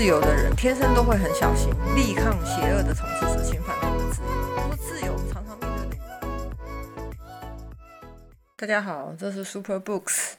自由的人天生都会很小心，力抗邪恶的统治者侵犯他们的自由。不过，自由常常面对大家好，这是 Super Books。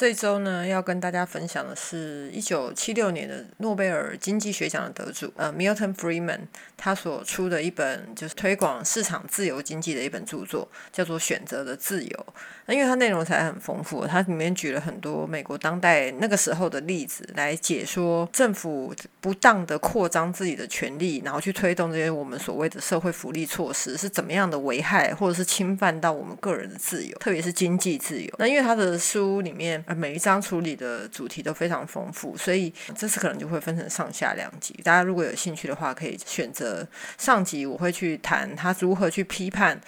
这周呢，要跟大家分享的是一九七六年的诺贝尔经济学奖的得主，呃，Milton Friedman，他所出的一本就是推广市场自由经济的一本著作，叫做《选择的自由》。那因为它内容才很丰富，它里面举了很多美国当代那个时候的例子来解说政府不当的扩张自己的权利，然后去推动这些我们所谓的社会福利措施是怎么样的危害或者是侵犯到我们个人的自由，特别是经济自由。那因为他的书里面。每一章处理的主题都非常丰富，所以这次可能就会分成上下两集。大家如果有兴趣的话，可以选择上集，我会去谈他如何去批判。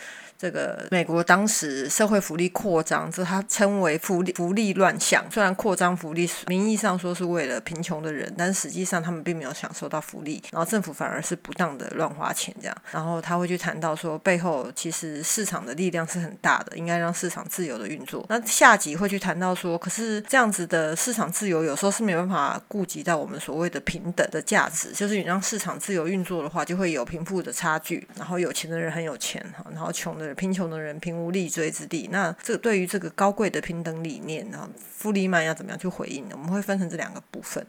这个美国当时社会福利扩张，这他称为福利福利乱象。虽然扩张福利名义上说是为了贫穷的人，但实际上他们并没有享受到福利，然后政府反而是不当的乱花钱这样。然后他会去谈到说，背后其实市场的力量是很大的，应该让市场自由的运作。那下集会去谈到说，可是这样子的市场自由有时候是没办法顾及到我们所谓的平等的价值，就是你让市场自由运作的话，就会有贫富的差距，然后有钱的人很有钱哈，然后穷的人。贫穷的人贫无立锥之地，那这对于这个高贵的平等理念，然后富利曼要怎么样去回应呢？我们会分成这两个部分。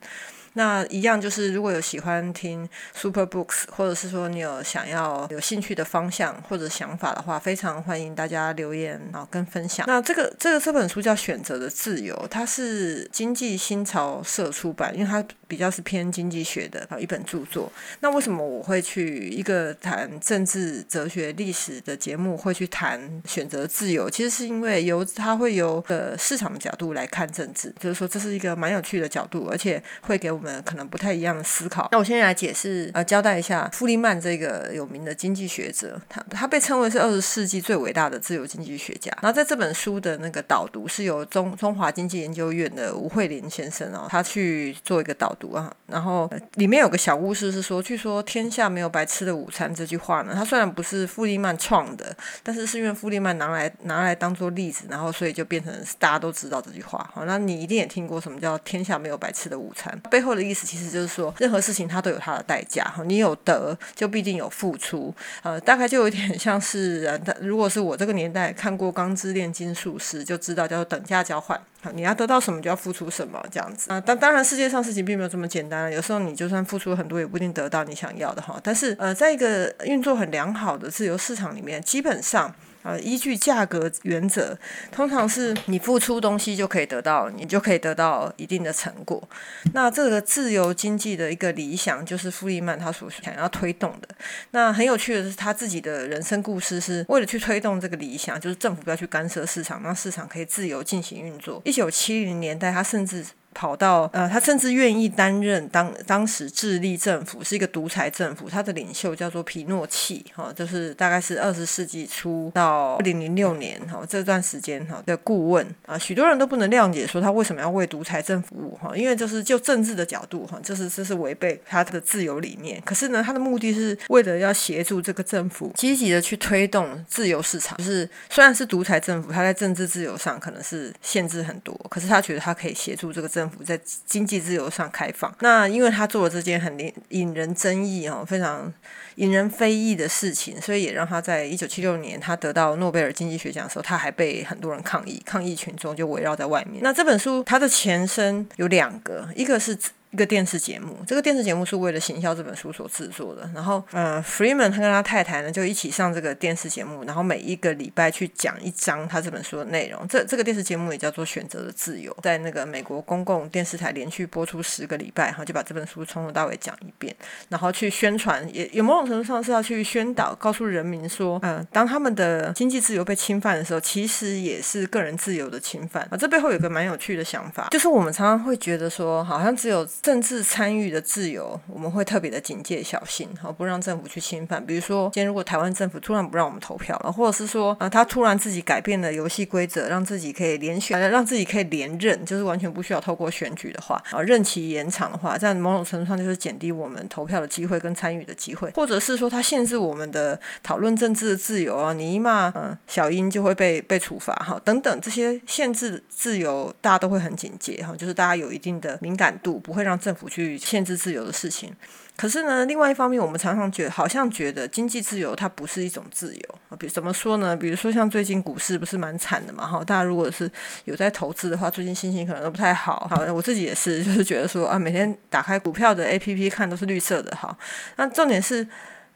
那一样就是，如果有喜欢听 Super Books，或者是说你有想要有兴趣的方向或者想法的话，非常欢迎大家留言啊跟分享。那这个这个这本书叫《选择的自由》，它是经济新潮社出版，因为它比较是偏经济学的一本著作。那为什么我会去一个谈政治、哲学、历史的节目会去谈选择自由？其实是因为由它会由呃市场的角度来看政治，就是说这是一个蛮有趣的角度，而且会给我。们可能不太一样的思考。那我先来解释，呃，交代一下富利曼这个有名的经济学者，他他被称为是二十世纪最伟大的自由经济学家。然后在这本书的那个导读是由中中华经济研究院的吴慧玲先生哦，他去做一个导读啊。然后里面有个小故事是说，据说天下没有白吃的午餐这句话呢，他虽然不是富利曼创的，但是是因为富利曼拿来拿来当做例子，然后所以就变成大家都知道这句话。好，那你一定也听过什么叫天下没有白吃的午餐背后。的意思其实就是说，任何事情它都有它的代价哈，你有得就必定有付出，呃，大概就有点像是，呃，如果是我这个年代看过《钢之炼金术师》，就知道叫做等价交换，你要得到什么就要付出什么这样子啊。但当然世界上事情并没有这么简单，有时候你就算付出很多，也不一定得到你想要的哈。但是呃，在一个运作很良好的自由市场里面，基本上。呃，依据价格原则，通常是你付出东西就可以得到，你就可以得到一定的成果。那这个自由经济的一个理想，就是富利曼他所想要推动的。那很有趣的是，他自己的人生故事是为了去推动这个理想，就是政府不要去干涉市场，让市场可以自由进行运作。一九七零年代，他甚至。跑到呃，他甚至愿意担任当当时智利政府是一个独裁政府，他的领袖叫做皮诺契，哈，就是大概是二十世纪初到二零零六年哈这段时间哈的顾问啊，许多人都不能谅解说他为什么要为独裁政府务哈，因为就是就政治的角度哈，就是这是违背他的自由理念。可是呢，他的目的是为了要协助这个政府积极的去推动自由市场，就是虽然是独裁政府，他在政治自由上可能是限制很多，可是他觉得他可以协助这个政。政府在经济自由上开放，那因为他做了这件很引引人争议哦，非常引人非议的事情，所以也让他在一九七六年他得到诺贝尔经济学奖的时候，他还被很多人抗议，抗议群众就围绕在外面。那这本书它的前身有两个，一个是。一个电视节目，这个电视节目是为了行销这本书所制作的。然后，呃，Freeman 他跟他太太呢就一起上这个电视节目，然后每一个礼拜去讲一章他这本书的内容。这这个电视节目也叫做《选择的自由》，在那个美国公共电视台连续播出十个礼拜，然后就把这本书从头到尾讲一遍，然后去宣传，也有某种程度上是要去宣导，告诉人民说，嗯，当他们的经济自由被侵犯的时候，其实也是个人自由的侵犯啊。这背后有个蛮有趣的想法，就是我们常常会觉得说，好像只有政治参与的自由，我们会特别的警戒小心，好不让政府去侵犯。比如说，今天如果台湾政府突然不让我们投票了，或者是说啊，他突然自己改变了游戏规则，让自己可以连选，让自己可以连任，就是完全不需要透过选举的话，啊，任期延长的话，在某种程度上就是减低我们投票的机会跟参与的机会，或者是说他限制我们的讨论政治的自由啊，你一骂嗯小英就会被被处罚哈，等等这些限制自由，大家都会很警戒哈，就是大家有一定的敏感度，不会让政府去限制自由的事情。可是呢，另外一方面，我们常常觉得，好像觉得经济自由它不是一种自由啊。比怎么说呢？比如说像最近股市不是蛮惨的嘛？哈，大家如果是有在投资的话，最近心情可能都不太好。好，我自己也是，就是觉得说啊，每天打开股票的 A P P 看都是绿色的。哈，那重点是。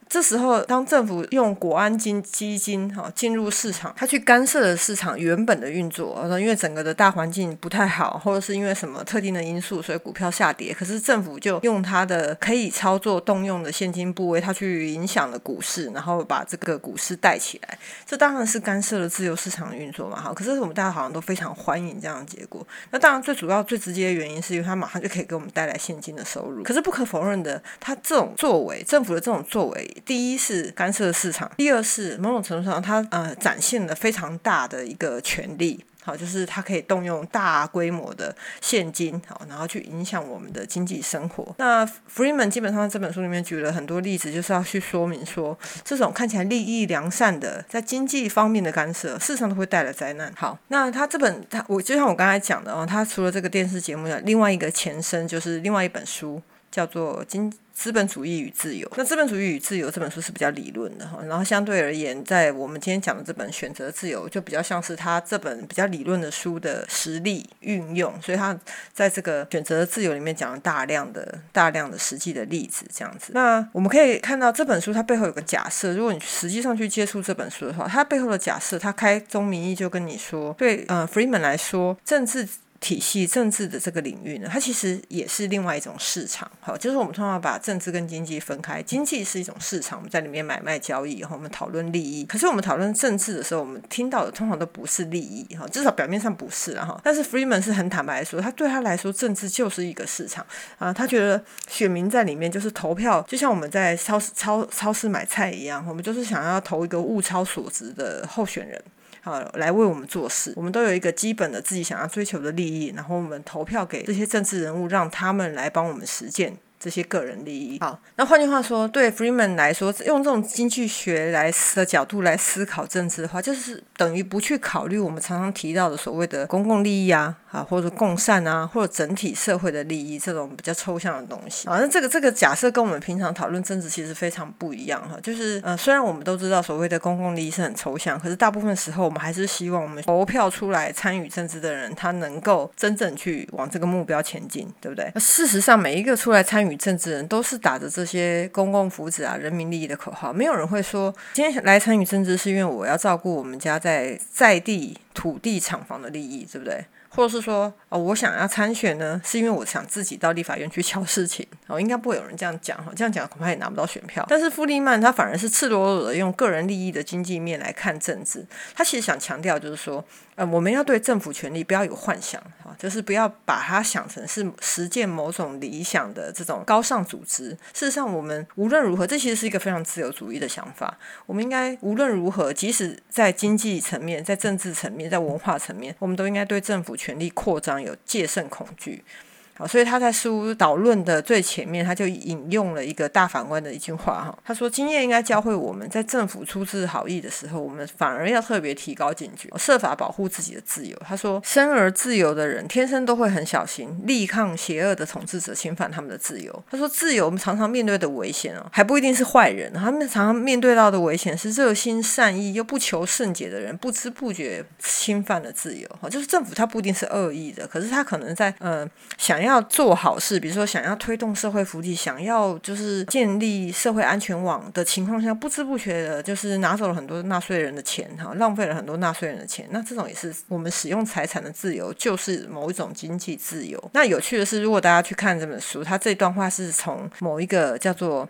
这时候，当政府用国安金基金哈进入市场，它去干涉了市场原本的运作，因为整个的大环境不太好，或者是因为什么特定的因素，所以股票下跌。可是政府就用它的可以操作动用的现金部位，它去影响了股市，然后把这个股市带起来。这当然是干涉了自由市场的运作嘛，哈。可是我们大家好像都非常欢迎这样的结果。那当然最主要、最直接的原因是因为它马上就可以给我们带来现金的收入。可是不可否认的，它这种作为，政府的这种作为。第一是干涉市场，第二是某种程度上，它呃展现了非常大的一个权力，好，就是它可以动用大规模的现金，好，然后去影响我们的经济生活。那 Freeman 基本上这本书里面举了很多例子，就是要去说明说，这种看起来利益良善的在经济方面的干涉，事实上都会带来灾难。好，那他这本他我就像我刚才讲的哦，他除了这个电视节目的另外一个前身，就是另外一本书叫做《经》。资本主义与自由，那资本主义与自由这本书是比较理论的哈，然后相对而言，在我们今天讲的这本选择自由，就比较像是他这本比较理论的书的实例运用，所以他在这个选择自由里面讲了大量的大量的实际的例子，这样子。那我们可以看到这本书它背后有个假设，如果你实际上去接触这本书的话，它背后的假设，它开宗明义就跟你说，对，呃，Freeman 来说，政治。体系政治的这个领域呢，它其实也是另外一种市场。好，就是我们通常把政治跟经济分开，经济是一种市场，我们在里面买卖交易，然后我们讨论利益。可是我们讨论政治的时候，我们听到的通常都不是利益，哈，至少表面上不是哈。但是 Freeman 是很坦白说，他对他来说，政治就是一个市场啊。他觉得选民在里面就是投票，就像我们在超市超超市买菜一样，我们就是想要投一个物超所值的候选人。呃，来为我们做事。我们都有一个基本的自己想要追求的利益，然后我们投票给这些政治人物，让他们来帮我们实践。这些个人利益。好，那换句话说，对 Freeman 来说，用这种经济学来的角度来思考政治的话，就是等于不去考虑我们常常提到的所谓的公共利益啊，啊，或者共善啊，或者整体社会的利益这种比较抽象的东西。啊，那这个这个假设跟我们平常讨论政治其实非常不一样哈。就是呃，虽然我们都知道所谓的公共利益是很抽象，可是大部分时候我们还是希望我们投票出来参与政治的人，他能够真正去往这个目标前进，对不对？那事实上，每一个出来参与政治的人都是打着这些公共福祉啊、人民利益的口号，没有人会说今天来参与政治是因为我要照顾我们家在在地土地厂房的利益，对不对？或者是说，哦，我想要参选呢，是因为我想自己到立法院去敲事情，哦，应该不会有人这样讲哈，这样讲恐怕也拿不到选票。但是富利曼他反而是赤裸裸的用个人利益的经济面来看政治，他其实想强调就是说。呃，我们要对政府权力不要有幻想，哈，就是不要把它想成是实践某种理想的这种高尚组织。事实上，我们无论如何，这其实是一个非常自由主义的想法。我们应该无论如何，即使在经济层面、在政治层面、在文化层面，我们都应该对政府权力扩张有戒慎恐惧。好，所以他在书导论的最前面，他就引用了一个大法官的一句话哈，他说：“经验应该教会我们在政府出自好意的时候，我们反而要特别提高警觉，设法保护自己的自由。”他说：“生而自由的人，天生都会很小心，力抗邪恶的统治者侵犯他们的自由。”他说：“自由我们常常面对的危险哦，还不一定是坏人，他们常常面对到的危险是热心善意又不求甚解的人，不知不觉侵犯了自由。哈，就是政府他不一定是恶意的，可是他可能在呃想要。”要做好事，比如说想要推动社会福利，想要就是建立社会安全网的情况下，不知不觉的，就是拿走了很多纳税人的钱，哈，浪费了很多纳税人的钱。那这种也是我们使用财产的自由，就是某一种经济自由。那有趣的是，如果大家去看这本书，它这段话是从某一个叫做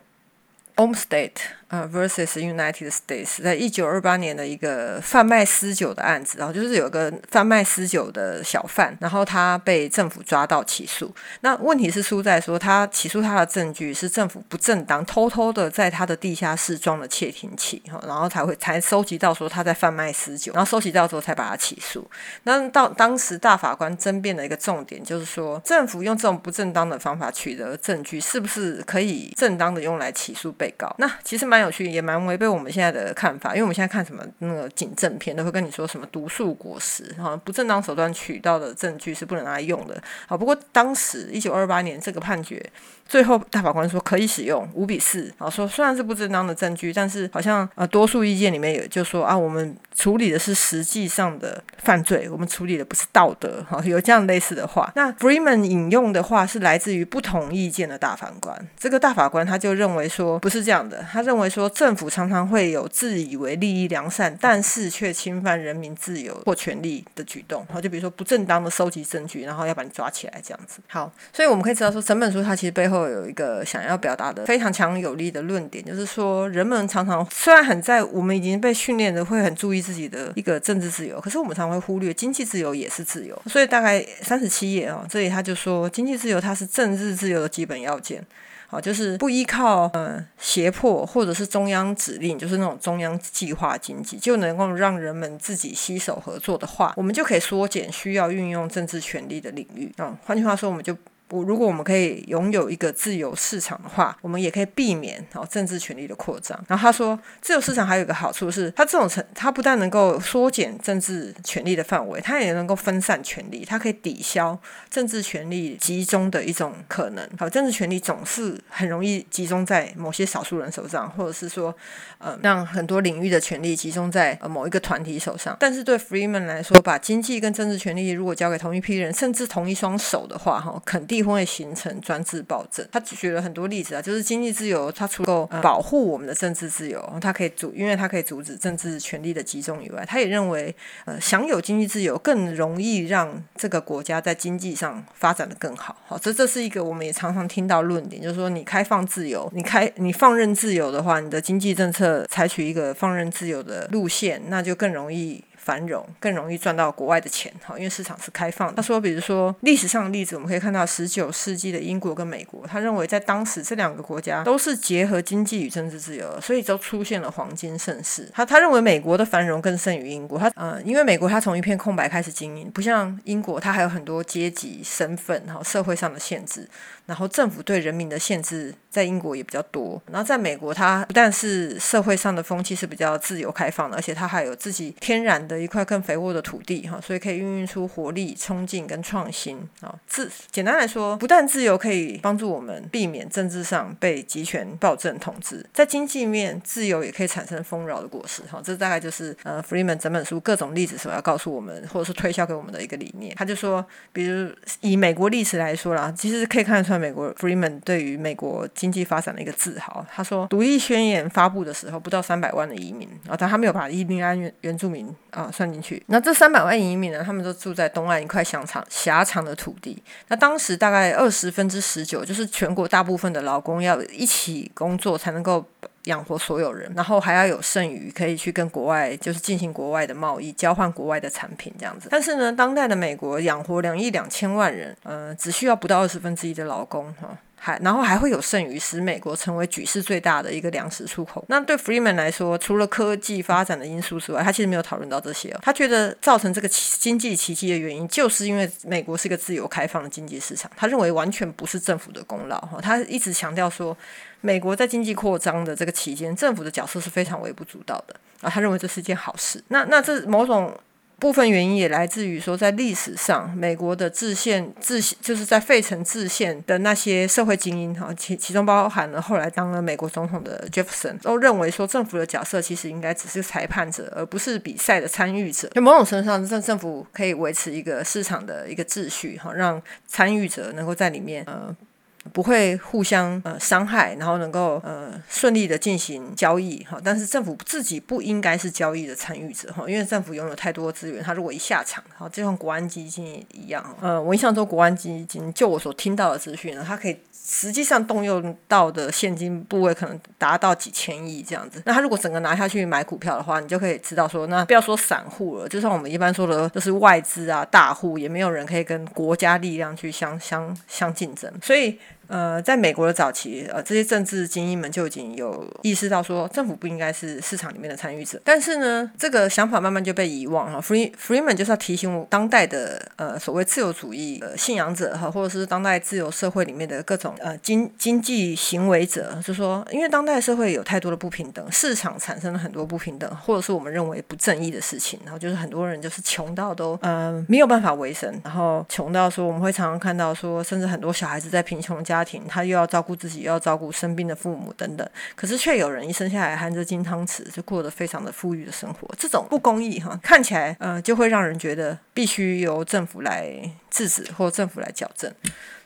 om state 呃 versus United States，在一九二八年的一个贩卖私酒的案子，然后就是有个贩卖私酒的小贩，然后他被政府抓到起诉。那问题是出在说，他起诉他的证据是政府不正当，偷偷的在他的地下室装了窃听器，哈，然后才会才收集到说他在贩卖私酒，然后收集到之后才把他起诉。那到当时大法官争辩的一个重点就是说，政府用这种不正当的方法取得证据，是不是可以正当的用来起诉被告？那其实蛮蛮有趣，也蛮违背我们现在的看法，因为我们现在看什么那个警政片，都会跟你说什么毒素果实，哈，不正当手段取到的证据是不能拿来用的。好，不过当时一九二八年这个判决。最后，大法官说可以使用五比四，啊，说虽然是不正当的证据，但是好像呃多数意见里面有就说啊，我们处理的是实际上的犯罪，我们处理的不是道德，哈，有这样类似的话。那 Freeman 引用的话是来自于不同意见的大法官，这个大法官他就认为说不是这样的，他认为说政府常常会有自以为利益良善，但是却侵犯人民自由或权利的举动，好，就比如说不正当的收集证据，然后要把你抓起来这样子。好，所以我们可以知道说整本书它其实背后。有一个想要表达的非常强有力的论点，就是说，人们常常虽然很在我们已经被训练的会很注意自己的一个政治自由，可是我们常会忽略经济自由也是自由。所以大概三十七页哦，这里他就说，经济自由它是政治自由的基本要件。好，就是不依靠呃胁迫或者是中央指令，就是那种中央计划经济，就能够让人们自己携手合作的话，我们就可以缩减需要运用政治权力的领域。啊，换句话说，我们就。不，如果我们可以拥有一个自由市场的话，我们也可以避免哦政治权力的扩张。然后他说，自由市场还有一个好处是，它这种成，它不但能够缩减政治权力的范围，它也能够分散权力，它可以抵消政治权力集中的一种可能。好，政治权力总是很容易集中在某些少数人手上，或者是说，呃，让很多领域的权力集中在呃某一个团体手上。但是对 Freeman 来说，把经济跟政治权力如果交给同一批人，甚至同一双手的话，哈，肯定。会形成专制暴政。他举了很多例子啊，就是经济自由，它除了保护我们的政治自由，它可以阻，因为它可以阻止政治权力的集中以外，他也认为，呃，享有经济自由更容易让这个国家在经济上发展的更好。好，这这是一个我们也常常听到论点，就是说你开放自由，你开你放任自由的话，你的经济政策采取一个放任自由的路线，那就更容易。繁荣更容易赚到国外的钱，哈，因为市场是开放。他说，比如说历史上的例子，我们可以看到十九世纪的英国跟美国，他认为在当时这两个国家都是结合经济与政治自由，所以都出现了黄金盛世。他他认为美国的繁荣更胜于英国，他呃，因为美国他从一片空白开始经营，不像英国，他还有很多阶级身份哈社会上的限制，然后政府对人民的限制在英国也比较多。然后在美国，它不但是社会上的风气是比较自由开放的，而且它还有自己天然的。一块更肥沃的土地，哈，所以可以孕育出活力、冲劲跟创新啊。自简单来说，不但自由可以帮助我们避免政治上被集权暴政统治，在经济面，自由也可以产生丰饶的果实。哈，这大概就是呃，Freeman 整本书各种例子所要告诉我们，或者是推销给我们的一个理念。他就说，比如以美国历史来说啦，其实可以看得出来，美国 Freeman 对于美国经济发展的一个自豪。他说，独立宣言发布的时候，不到三百万的移民啊，但他没有把印第安原原住民啊。算进去，那这三百万移民呢？他们都住在东岸一块狭长狭长的土地。那当时大概二十分之十九，就是全国大部分的劳工要一起工作才能够养活所有人，然后还要有剩余可以去跟国外就是进行国外的贸易，交换国外的产品这样子。但是呢，当代的美国养活两亿两千万人，呃，只需要不到二十分之一的劳工哈。还然后还会有剩余，使美国成为举世最大的一个粮食出口。那对 Freeman 来说，除了科技发展的因素之外，他其实没有讨论到这些。他觉得造成这个经济奇迹的原因，就是因为美国是一个自由开放的经济市场。他认为完全不是政府的功劳。哈，他一直强调说，美国在经济扩张的这个期间，政府的角色是非常微不足道的。啊，他认为这是一件好事。那那这某种。部分原因也来自于说，在历史上，美国的制宪制就是在费城制宪的那些社会精英哈，其其中包含了后来当了美国总统的 Jefferson，都认为说政府的角色其实应该只是裁判者，而不是比赛的参与者。就某种程度上，政政府可以维持一个市场的一个秩序哈，让参与者能够在里面呃。不会互相呃伤害，然后能够呃顺利的进行交易哈。但是政府自己不应该是交易的参与者哈，因为政府拥有太多资源，他如果一下场，好，就像国安基金一样，呃，我印象中国安基金就我所听到的资讯呢，它可以。实际上动用到的现金部位可能达到几千亿这样子。那他如果整个拿下去买股票的话，你就可以知道说，那不要说散户了，就像我们一般说的，就是外资啊、大户，也没有人可以跟国家力量去相相相竞争。所以。呃，在美国的早期，呃，这些政治精英们就已经有意识到说，政府不应该是市场里面的参与者。但是呢，这个想法慢慢就被遗忘哈。Free Freeman 就是要提醒当代的呃所谓自由主义呃信仰者哈，或者是当代自由社会里面的各种呃经经济行为者，就说，因为当代社会有太多的不平等，市场产生了很多不平等，或者是我们认为不正义的事情，然后就是很多人就是穷到都呃没有办法维生，然后穷到说我们会常常看到说，甚至很多小孩子在贫穷家。家庭，他又要照顾自己，又要照顾生病的父母等等，可是却有人一生下来含着金汤匙，就过得非常的富裕的生活。这种不公义哈，看起来呃，就会让人觉得必须由政府来制止或政府来矫正。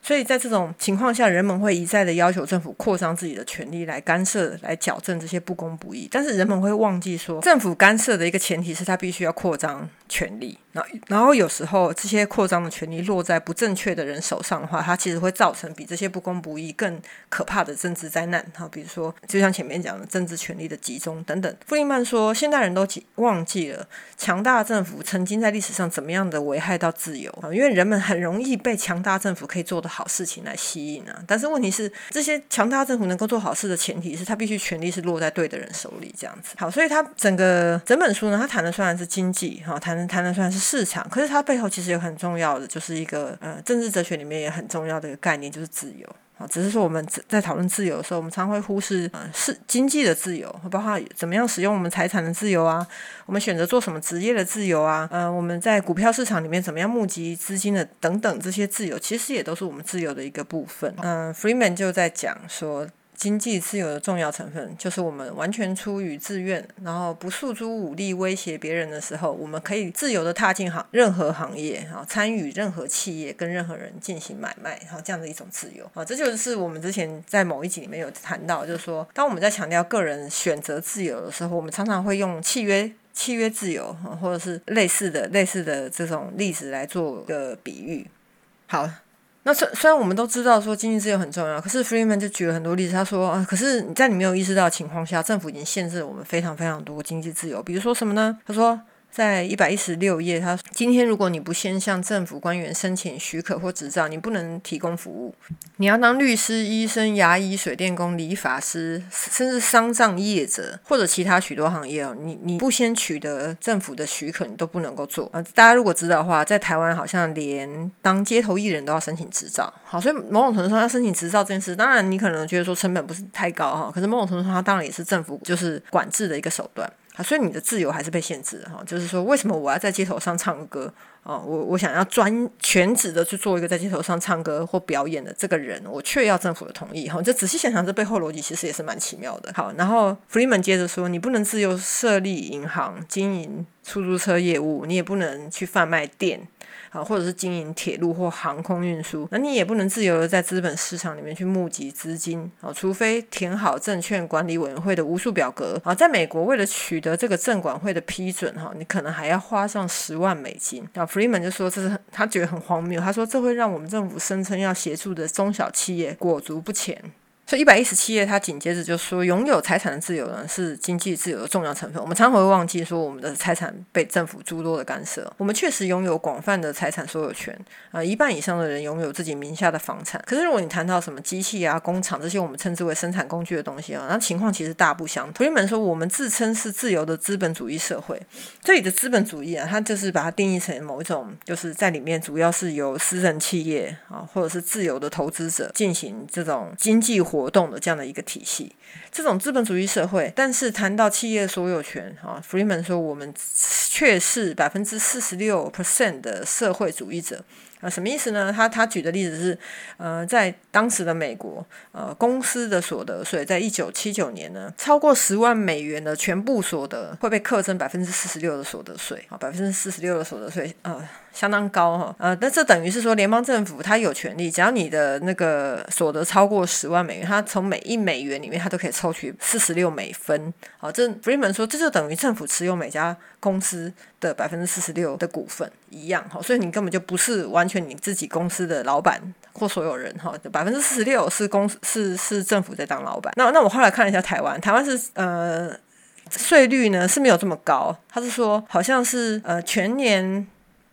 所以在这种情况下，人们会一再的要求政府扩张自己的权利，来干涉、来矫正这些不公不义。但是人们会忘记说，政府干涉的一个前提是他必须要扩张权利。然后，然后有时候这些扩张的权利落在不正确的人手上的话，它其实会造成比这些不公不义更可怕的政治灾难。哈，比如说，就像前面讲的政治权力的集中等等。弗里曼说，现代人都忘记了强大政府曾经在历史上怎么样的危害到自由啊，因为人们很容易被强大政府可以做的。好事情来吸引啊！但是问题是，这些强大政府能够做好事的前提是他必须权力是落在对的人手里，这样子。好，所以他整个整本书呢，他谈的虽然是经济，哈，谈的谈的虽然是市场，可是它背后其实有很重要的，就是一个呃政治哲学里面也很重要的一个概念，就是自由。只是说我们在讨论自由的时候，我们常会忽视是经济的自由，包括怎么样使用我们财产的自由啊，我们选择做什么职业的自由啊，呃我们在股票市场里面怎么样募集资金的等等这些自由，其实也都是我们自由的一个部分。嗯，Freeman 就在讲说。经济自由的重要成分，就是我们完全出于自愿，然后不诉诸武力威胁别人的时候，我们可以自由的踏进行任何行业，啊，参与任何企业，跟任何人进行买卖，然后，这样的一种自由，啊，这就是我们之前在某一集里面有谈到，就是说，当我们在强调个人选择自由的时候，我们常常会用契约、契约自由，或者是类似的、类似的这种例子来做个比喻。好。那虽虽然我们都知道说经济自由很重要，可是 Freeman 就举了很多例子，他说啊，可是你在你没有意识到的情况下，政府已经限制了我们非常非常多经济自由，比如说什么呢？他说。在一百一十六页，他今天如果你不先向政府官员申请许可或执照，你不能提供服务。你要当律师、医生、牙医、水电工、理发师，甚至丧葬业者或者其他许多行业哦，你你不先取得政府的许可，你都不能够做。呃，大家如果知道的话，在台湾好像连当街头艺人都要申请执照。好，所以某种程度上要申请执照这件事，当然你可能觉得说成本不是太高哈，可是某种程度上它当然也是政府就是管制的一个手段。啊，所以你的自由还是被限制哈。就是说，为什么我要在街头上唱歌啊？我我想要专全职的去做一个在街头上唱歌或表演的这个人，我却要政府的同意哈。就仔细想想，这背后逻辑其实也是蛮奇妙的。好，然后弗里曼接着说，你不能自由设立银行、经营出租车业务，你也不能去贩卖店。啊，或者是经营铁路或航空运输，那你也不能自由的在资本市场里面去募集资金啊，除非填好证券管理委员会的无数表格啊。在美国，为了取得这个证管会的批准哈，你可能还要花上十万美金。啊，Freeman 就说这是他觉得很荒谬，他说这会让我们政府声称要协助的中小企业裹足不前。所以一百一十七页，他紧接着就说，拥有财产的自由呢是经济自由的重要成分。我们常常会忘记说，我们的财产被政府诸多的干涉。我们确实拥有广泛的财产所有权，啊，一半以上的人拥有自己名下的房产。可是如果你谈到什么机器啊、工厂这些我们称之为生产工具的东西啊，那情况其实大不相同。朋友们说，我们自称是自由的资本主义社会，这里的资本主义啊，它就是把它定义成某一种，就是在里面主要是由私人企业啊，或者是自由的投资者进行这种经济活。活动的这样的一个体系，这种资本主义社会，但是谈到企业所有权，哈，Freeman 说我们却是百分之四十六 percent 的社会主义者。啊，什么意思呢？他他举的例子是，呃，在当时的美国，呃，公司的所得税在一九七九年呢，超过十万美元的全部所得会被课征百分之四十六的所得税啊，百分之四十六的所得税啊。相当高哈，呃，那这等于是说，联邦政府它有权利，只要你的那个所得超过十万美元，它从每一美元里面，它都可以抽取四十六美分。好，这 Freeman 说，这就等于政府持有每家公司的百分之四十六的股份一样哈，所以你根本就不是完全你自己公司的老板或所有人哈，百分之四十六是公是是政府在当老板。那那我后来看了一下台湾，台湾是呃税率呢是没有这么高，他是说好像是呃全年。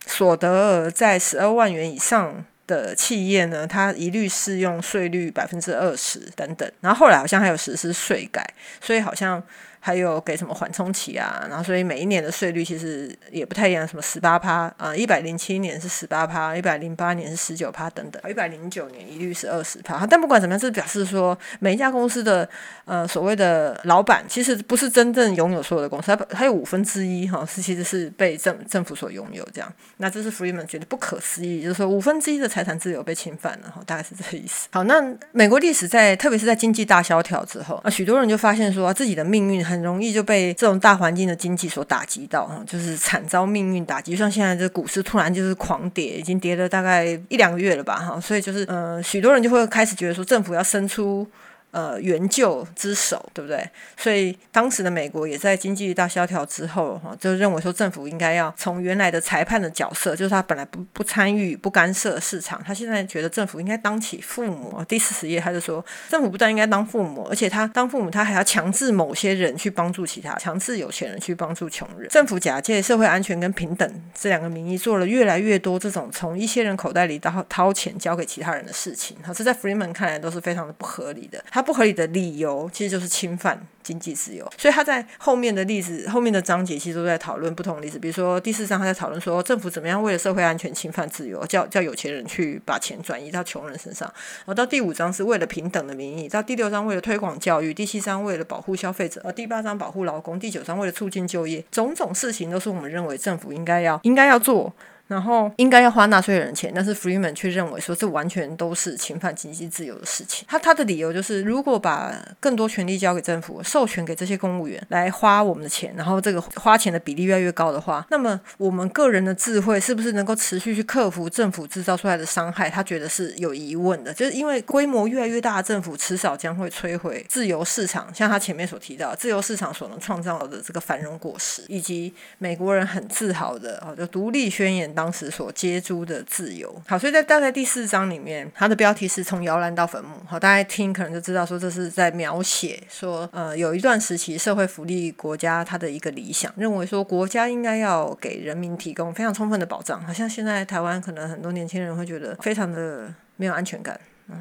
所得额在十二万元以上。的企业呢，它一律适用税率百分之二十等等。然后后来好像还有实施税改，所以好像。还有给什么缓冲期啊？然后所以每一年的税率其实也不太一样，什么十八趴啊，一百零七年是十八趴，一百零八年是十九趴等等，一百零九年一律是二十趴。但不管怎么样，这表示说每一家公司的呃所谓的老板其实不是真正拥有所有的公司，他他有五分之一哈是其实是被政政府所拥有这样。那这是 Freeman 觉得不可思议，就是说五分之一的财财产自由被侵犯了哈，大概是这个意思。好，那美国历史在特别是在经济大萧条之后啊，许多人就发现说自己的命运。很容易就被这种大环境的经济所打击到，哈，就是惨遭命运打击。像现在这股市突然就是狂跌，已经跌了大概一两个月了吧，哈，所以就是呃，许多人就会开始觉得说，政府要伸出。呃，援救之手，对不对？所以当时的美国也在经济大萧条之后，哈，就认为说政府应该要从原来的裁判的角色，就是他本来不不参与、不干涉市场，他现在觉得政府应该当起父母。第四十页他就说，政府不但应该当父母，而且他当父母，他还要强制某些人去帮助其他，强制有钱人去帮助穷人。政府假借社会安全跟平等这两个名义，做了越来越多这种从一些人口袋里掏掏钱交给其他人的事情。好，这在 Freeman 看来都是非常的不合理的。不合理的理由其实就是侵犯经济自由，所以他在后面的例子、后面的章节其实都在讨论不同的例子。比如说第四章，他在讨论说政府怎么样为了社会安全侵犯自由，叫叫有钱人去把钱转移到穷人身上。然后到第五章是为了平等的名义，到第六章为了推广教育，第七章为了保护消费者，而，第八章保护劳工，第九章为了促进就业，种种事情都是我们认为政府应该要应该要做。然后应该要花纳税人钱，但是 Freeman 却认为说这完全都是侵犯经济自由的事情。他他的理由就是，如果把更多权力交给政府，授权给这些公务员来花我们的钱，然后这个花钱的比例越来越高的话，那么我们个人的智慧是不是能够持续去克服政府制造出来的伤害？他觉得是有疑问的，就是因为规模越来越大的政府，迟早将会摧毁自由市场。像他前面所提到，自由市场所能创造的这个繁荣果实，以及美国人很自豪的哦，就独立宣言。当时所接租的自由，好，所以在大概第四章里面，它的标题是从摇篮到坟墓，好，大家听可能就知道说这是在描写说，呃，有一段时期社会福利国家它的一个理想，认为说国家应该要给人民提供非常充分的保障，好像现在台湾可能很多年轻人会觉得非常的没有安全感。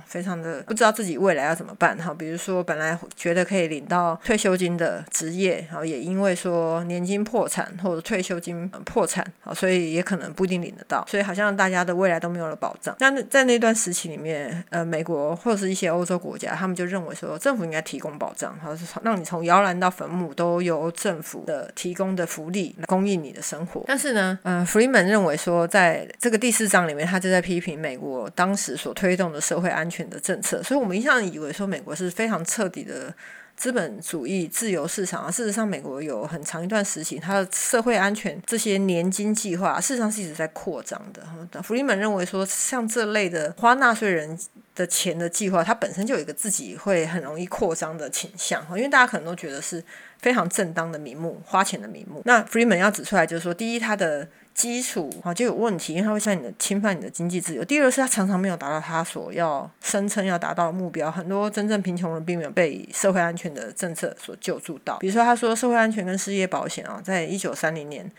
非常的不知道自己未来要怎么办哈，比如说本来觉得可以领到退休金的职业，然后也因为说年金破产或者退休金破产，好，所以也可能不一定领得到，所以好像大家的未来都没有了保障。那在那段时期里面，呃，美国或者是一些欧洲国家，他们就认为说政府应该提供保障，好，是让你从摇篮到坟墓都由政府的提供的福利来供应你的生活。但是呢，嗯，Freeman 认为说，在这个第四章里面，他就在批评美国当时所推动的社会。安全的政策，所以我们一向以为说美国是非常彻底的资本主义自由市场啊。事实上，美国有很长一段时期，它的社会安全这些年金计划，事实上是一直在扩张的。弗里曼认为说，像这类的花纳税人的钱的计划，它本身就有一个自己会很容易扩张的倾向因为大家可能都觉得是非常正当的名目，花钱的名目。那 Freeman 要指出来就是说，第一，它的基础啊就有问题，因为它会向你的侵犯你的经济自由。第二是他常常没有达到他所要声称要达到的目标，很多真正贫穷人并没有被社会安全的政策所救助到。比如说，他说社会安全跟失业保险啊，在一九三零年。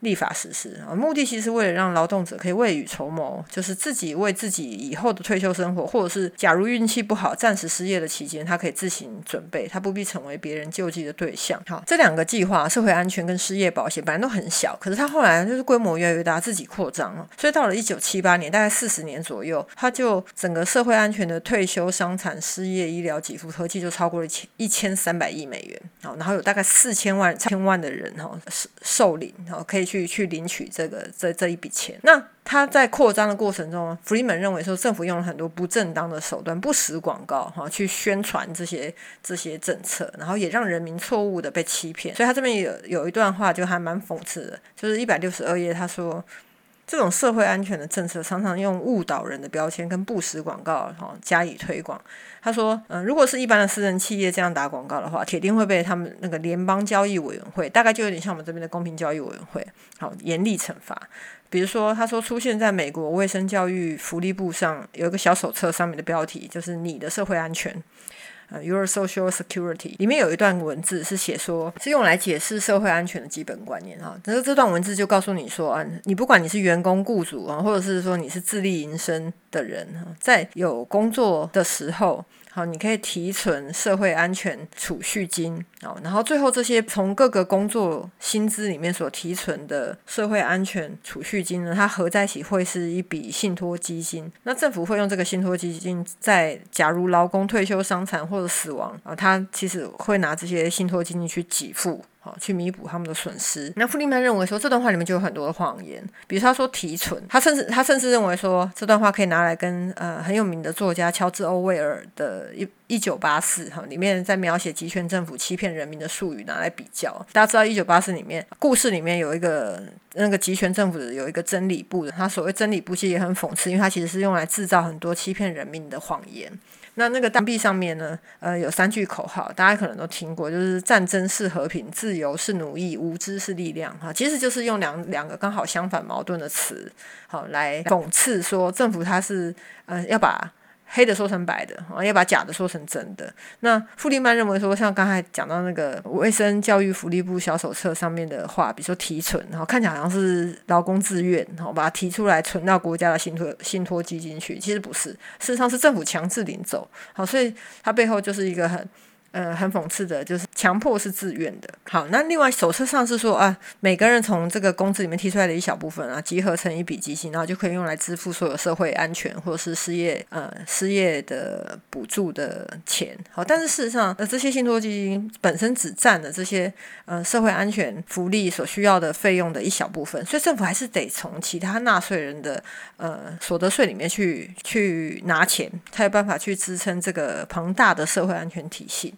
立法实施啊，目的其实为了让劳动者可以未雨绸缪，就是自己为自己以后的退休生活，或者是假如运气不好、暂时失业的期间，他可以自行准备，他不必成为别人救济的对象。好，这两个计划，社会安全跟失业保险本来都很小，可是他后来就是规模越来越大，自己扩张了。所以到了一九七八年，大概四十年左右，他就整个社会安全的退休、伤残、失业、医疗给付合计就超过了千一千三百亿美元。好，然后有大概四千万千万的人哈受受领，然后可以。去去领取这个这这一笔钱，那。他在扩张的过程中，Freeman 认为说政府用了很多不正当的手段，不实广告哈，去宣传这些这些政策，然后也让人民错误的被欺骗。所以他这边有有一段话就还蛮讽刺的，就是一百六十二页，他说。这种社会安全的政策常常用误导人的标签跟不实广告哈加以推广。他说，嗯，如果是一般的私人企业这样打广告的话，铁定会被他们那个联邦交易委员会，大概就有点像我们这边的公平交易委员会，好严厉惩罚。比如说，他说出现在美国卫生教育福利部上有一个小手册，上面的标题就是“你的社会安全”。呃，Your Social Security 里面有一段文字是写说，是用来解释社会安全的基本观念哈。但是这段文字就告诉你说啊，你不管你是员工、雇主啊，或者是说你是自力营生的人在有工作的时候。好，你可以提存社会安全储蓄金，哦，然后最后这些从各个工作薪资里面所提存的社会安全储蓄金呢，它合在一起会是一笔信托基金。那政府会用这个信托基金，在假如劳工退休、伤残或者死亡啊，它其实会拿这些信托基金去给付。去弥补他们的损失。那弗利曼认为说，这段话里面就有很多的谎言，比如他说提存，他甚至他甚至认为说，这段话可以拿来跟呃很有名的作家乔治欧威尔的《一一九八四》哈里面在描写集权政府欺骗人民的术语拿来比较。大家知道《一九八四》里面故事里面有一个那个集权政府的有一个真理部的，他所谓真理部其实也很讽刺，因为他其实是用来制造很多欺骗人民的谎言。那那个弹币上面呢，呃，有三句口号，大家可能都听过，就是战争是和平，自由是奴役，无知是力量，哈，其实就是用两两个刚好相反矛盾的词，好来讽刺说政府它是呃要把。黑的说成白的，啊，要把假的说成真的。那富利曼认为说，像刚才讲到那个卫生教育福利部小手册上面的话，比如说提存，然后看起来好像是劳工自愿，然后把它提出来存到国家的信托信托基金去，其实不是，事实上是政府强制领走。好，所以它背后就是一个很。呃，很讽刺的，就是强迫是自愿的。好，那另外手册上是说啊，每个人从这个工资里面提出来的一小部分啊，集合成一笔基金，然后就可以用来支付所有社会安全或者是失业呃失业的补助的钱。好，但是事实上，呃，这些信托基金本身只占了这些呃社会安全福利所需要的费用的一小部分，所以政府还是得从其他纳税人的呃所得税里面去去拿钱，才有办法去支撑这个庞大的社会安全体系。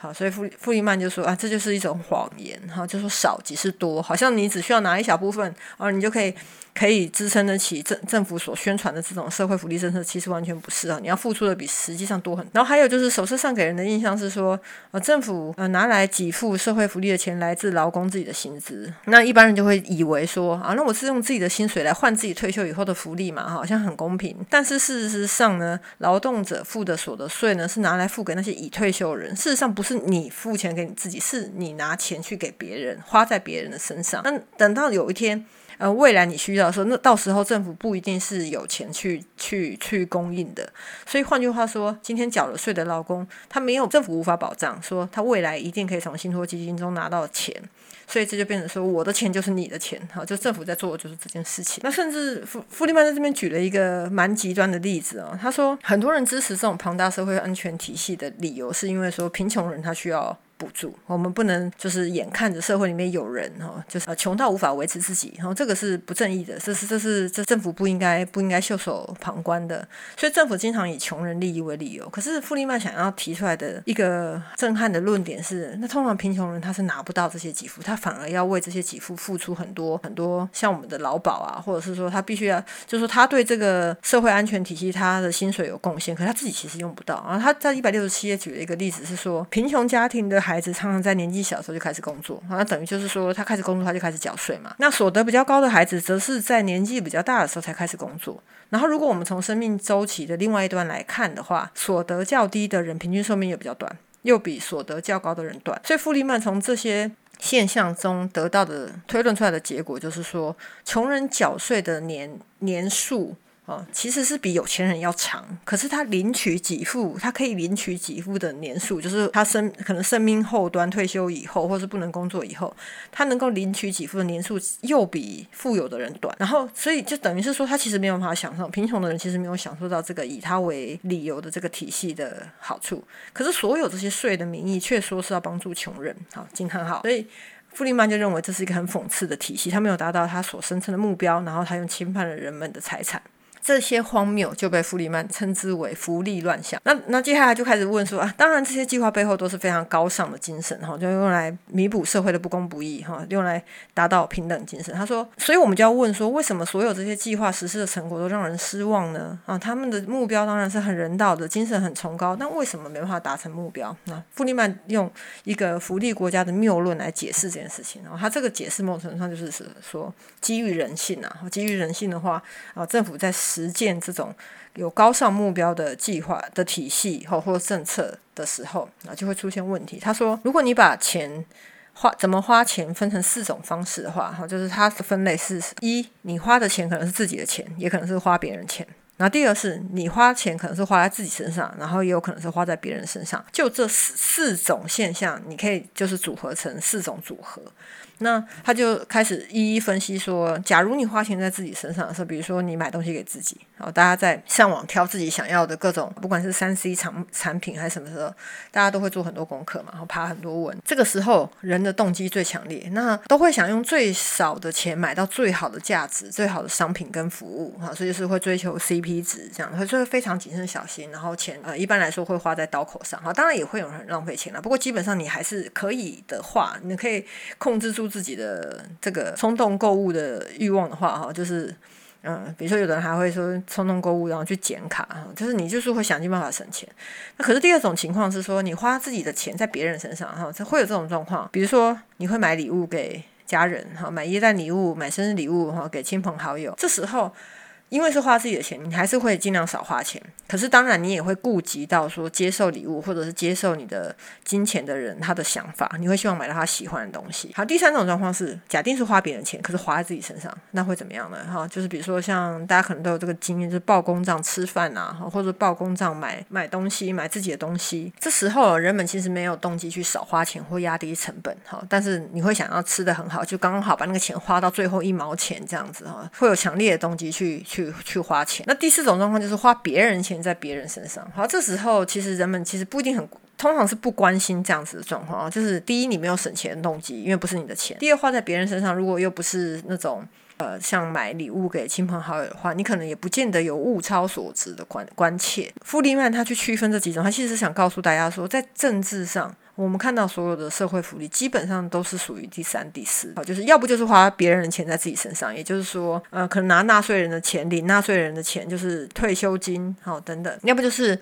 好，所以富富利曼就说啊，这就是一种谎言，哈，就说少即是多，好像你只需要拿一小部分，啊，你就可以。可以支撑得起政政府所宣传的这种社会福利政策，其实完全不是啊！你要付出的比实际上多很多。然后还有就是手册上给人的印象是说，呃，政府呃拿来给付社会福利的钱来自劳工自己的薪资，那一般人就会以为说啊，那我是用自己的薪水来换自己退休以后的福利嘛，好像很公平。但是事实上呢，劳动者付的所得税呢是拿来付给那些已退休人，事实上不是是你付钱给你自己，是你拿钱去给别人，花在别人的身上。那等到有一天。呃，未来你需要的时候，那到时候政府不一定是有钱去去去供应的。所以换句话说，今天缴了税的劳工，他没有政府无法保障，说他未来一定可以从信托基金中拿到钱。所以这就变成说，我的钱就是你的钱，好，就政府在做的就是这件事情。那甚至富富利曼在这边举了一个蛮极端的例子啊，他说很多人支持这种庞大社会安全体系的理由，是因为说贫穷人他需要。补助，我们不能就是眼看着社会里面有人哈，就是穷到无法维持自己，然后这个是不正义的，这是这是这政府不应该不应该袖手旁观的，所以政府经常以穷人利益为理由。可是富利曼想要提出来的一个震撼的论点是，那通常贫穷人他是拿不到这些给付，他反而要为这些给付付出很多很多，像我们的劳保啊，或者是说他必须要，就是说他对这个社会安全体系他的薪水有贡献，可他自己其实用不到。然后他在一百六十七页举了一个例子是说，贫穷家庭的。孩子常常在年纪小的时候就开始工作，那等于就是说他开始工作他就开始缴税嘛。那所得比较高的孩子则是在年纪比较大的时候才开始工作。然后如果我们从生命周期的另外一端来看的话，所得较低的人平均寿命也比较短，又比所得较高的人短。所以富利曼从这些现象中得到的推论出来的结果就是说，穷人缴税的年年数。哦，其实是比有钱人要长，可是他领取给付，他可以领取给付的年数，就是他生可能生命后端退休以后，或是不能工作以后，他能够领取给付的年数又比富有的人短。然后，所以就等于是说，他其实没有办法享受贫穷的人其实没有享受到这个以他为理由的这个体系的好处。可是，所有这些税的名义却说是要帮助穷人。好，惊叹号。所以。弗里曼就认为这是一个很讽刺的体系，他没有达到他所声称的目标，然后他用侵犯了人们的财产。这些荒谬就被弗里曼称之为福利乱象。那那接下来就开始问说啊，当然这些计划背后都是非常高尚的精神哈，就用来弥补社会的不公不义哈，用来达到平等精神。他说，所以我们就要问说，为什么所有这些计划实施的成果都让人失望呢？啊，他们的目标当然是很人道的，精神很崇高，但为什么没办法达成目标？那弗里曼用一个福利国家的谬论来解释这件事情。然后他这个解释某种程度上就是说，基于人性啊，基于人性的话啊，政府在。实践这种有高尚目标的计划的体系或或政策的时候啊，就会出现问题。他说，如果你把钱花怎么花钱分成四种方式的话，哈，就是它的分类是：一，你花的钱可能是自己的钱，也可能是花别人钱；那第二是你花钱可能是花在自己身上，然后也有可能是花在别人身上。就这四四种现象，你可以就是组合成四种组合。那他就开始一一分析说，假如你花钱在自己身上的时候，比如说你买东西给自己，然后大家在上网挑自己想要的各种，不管是三 C 产产品还是什么时候，大家都会做很多功课嘛，然后爬很多文。这个时候人的动机最强烈，那都会想用最少的钱买到最好的价值、最好的商品跟服务，哈，所以就是会追求 CP 值这样，所以会非常谨慎小心，然后钱呃一般来说会花在刀口上，哈，当然也会有人浪费钱了，不过基本上你还是可以的话，你可以控制住。自己的这个冲动购物的欲望的话，哈，就是，嗯，比如说有的人还会说冲动购物，然后去剪卡，就是你就是会想尽办法省钱。那可是第二种情况是说，你花自己的钱在别人身上，哈，这会有这种状况。比如说你会买礼物给家人，哈，买耶诞礼物、买生日礼物，哈，给亲朋好友，这时候。因为是花自己的钱，你还是会尽量少花钱。可是当然，你也会顾及到说接受礼物或者是接受你的金钱的人他的想法，你会希望买到他喜欢的东西。好，第三种状况是，假定是花别人钱，可是花在自己身上，那会怎么样呢？哈，就是比如说像大家可能都有这个经验，就是报公账吃饭啊，或者报公账买买东西，买自己的东西。这时候人们其实没有动机去少花钱或压低成本，哈，但是你会想要吃的很好，就刚刚好把那个钱花到最后一毛钱这样子哈，会有强烈的动机去去。去去花钱，那第四种状况就是花别人钱在别人身上。好，这时候其实人们其实不一定很，通常是不关心这样子的状况啊。就是第一，你没有省钱的动机，因为不是你的钱；第二，花在别人身上，如果又不是那种呃像买礼物给亲朋好友的话，你可能也不见得有物超所值的关关切。弗里曼他去区分这几种，他其实是想告诉大家说，在政治上。我们看到所有的社会福利基本上都是属于第三、第四，好，就是要不就是花别人的钱在自己身上，也就是说，呃，可能拿纳税人的钱领纳税人的钱，就是退休金，好，等等；要不就是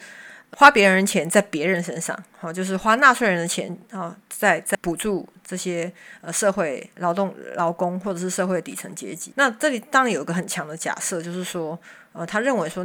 花别人钱在别人身上，好，就是花纳税人的钱，啊，在在补助这些呃社会劳动劳工或者是社会底层阶级。那这里当然有一个很强的假设，就是说，呃，他认为说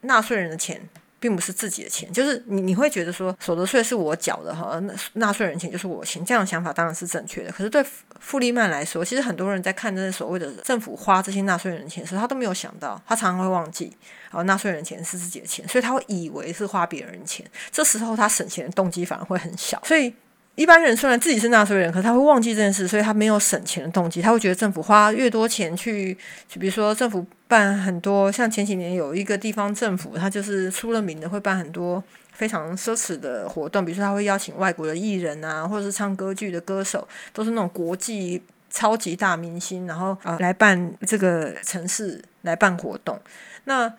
纳税人的钱。并不是自己的钱，就是你你会觉得说所得税是我缴的哈，那纳税人钱就是我钱，这样的想法当然是正确的。可是对富利曼来说，其实很多人在看这些所谓的政府花这些纳税人钱时，他都没有想到，他常常会忘记，哦，纳税人钱是自己的钱，所以他会以为是花别人钱，这时候他省钱的动机反而会很小，所以。一般人虽然自己是纳税人，可他会忘记这件事，所以他没有省钱的动机。他会觉得政府花越多钱去，就比如说政府办很多，像前几年有一个地方政府，他就是出了名的会办很多非常奢侈的活动，比如说他会邀请外国的艺人啊，或者是唱歌剧的歌手，都是那种国际超级大明星，然后啊来办这个城市来办活动。那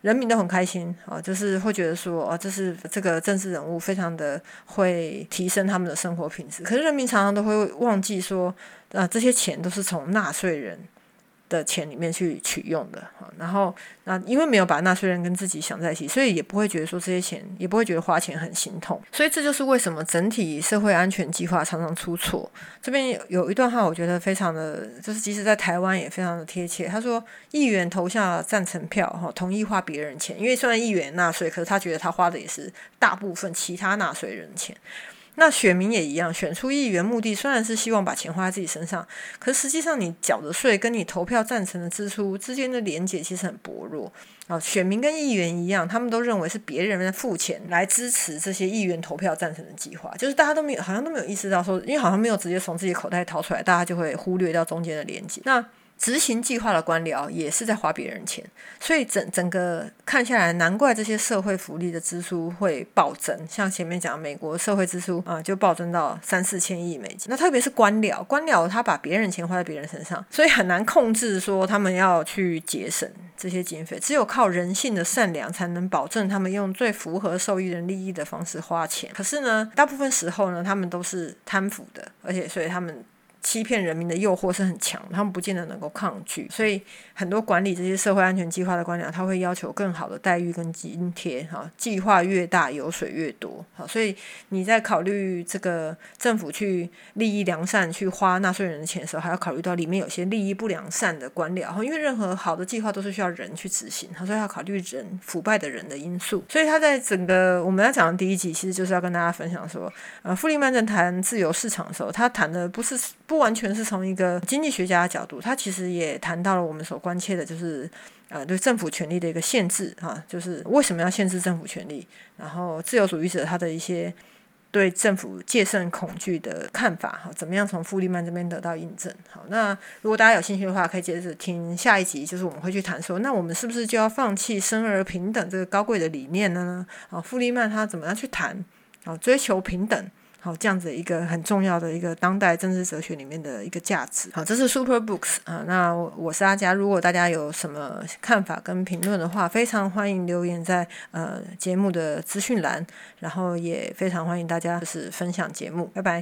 人民都很开心啊，就是会觉得说，哦，这是这个政治人物非常的会提升他们的生活品质。可是人民常常都会忘记说，啊，这些钱都是从纳税人。的钱里面去取用的哈，然后那因为没有把纳税人跟自己想在一起，所以也不会觉得说这些钱，也不会觉得花钱很心痛，所以这就是为什么整体社会安全计划常常出错。这边有一段话，我觉得非常的，就是即使在台湾也非常的贴切。他说，议员投下赞成票哈，同意花别人钱，因为虽然议员纳税，可是他觉得他花的也是大部分其他纳税人钱。那选民也一样，选出议员目的虽然是希望把钱花在自己身上，可实际上你缴的税跟你投票赞成的支出之间的连结其实很薄弱啊。选民跟议员一样，他们都认为是别人在付钱来支持这些议员投票赞成的计划，就是大家都没有，好像都没有意识到说，因为好像没有直接从自己口袋掏出来，大家就会忽略掉中间的连接。那执行计划的官僚也是在花别人钱，所以整整个看下来，难怪这些社会福利的支出会暴增。像前面讲，美国社会支出啊，就暴增到三四千亿美金。那特别是官僚，官僚他把别人钱花在别人身上，所以很难控制说他们要去节省这些经费。只有靠人性的善良，才能保证他们用最符合受益人利益的方式花钱。可是呢，大部分时候呢，他们都是贪腐的，而且所以他们。欺骗人民的诱惑是很强，他们不见得能够抗拒，所以很多管理这些社会安全计划的官僚，他会要求更好的待遇跟津贴。哈，计划越大，油水越多。好，所以你在考虑这个政府去利益良善去花纳税人的钱的时候，还要考虑到里面有些利益不良善的官僚。哈，因为任何好的计划都是需要人去执行，所以要考虑人腐败的人的因素。所以他在整个我们要讲的第一集，其实就是要跟大家分享说，呃，富利曼在谈自由市场的时候，他谈的不是不。不完全是从一个经济学家的角度，他其实也谈到了我们所关切的，就是呃对政府权力的一个限制哈，就是为什么要限制政府权力？然后自由主义者他的一些对政府戒慎恐惧的看法哈，怎么样从富利曼这边得到印证？好，那如果大家有兴趣的话，可以接着听下一集，就是我们会去谈说，那我们是不是就要放弃生而平等这个高贵的理念呢？啊，富利曼他怎么样去谈啊，追求平等？好，这样子一个很重要的一个当代政治哲学里面的一个价值。好，这是 Super Books 啊。那我我是阿佳，如果大家有什么看法跟评论的话，非常欢迎留言在呃节目的资讯栏，然后也非常欢迎大家就是分享节目。拜拜。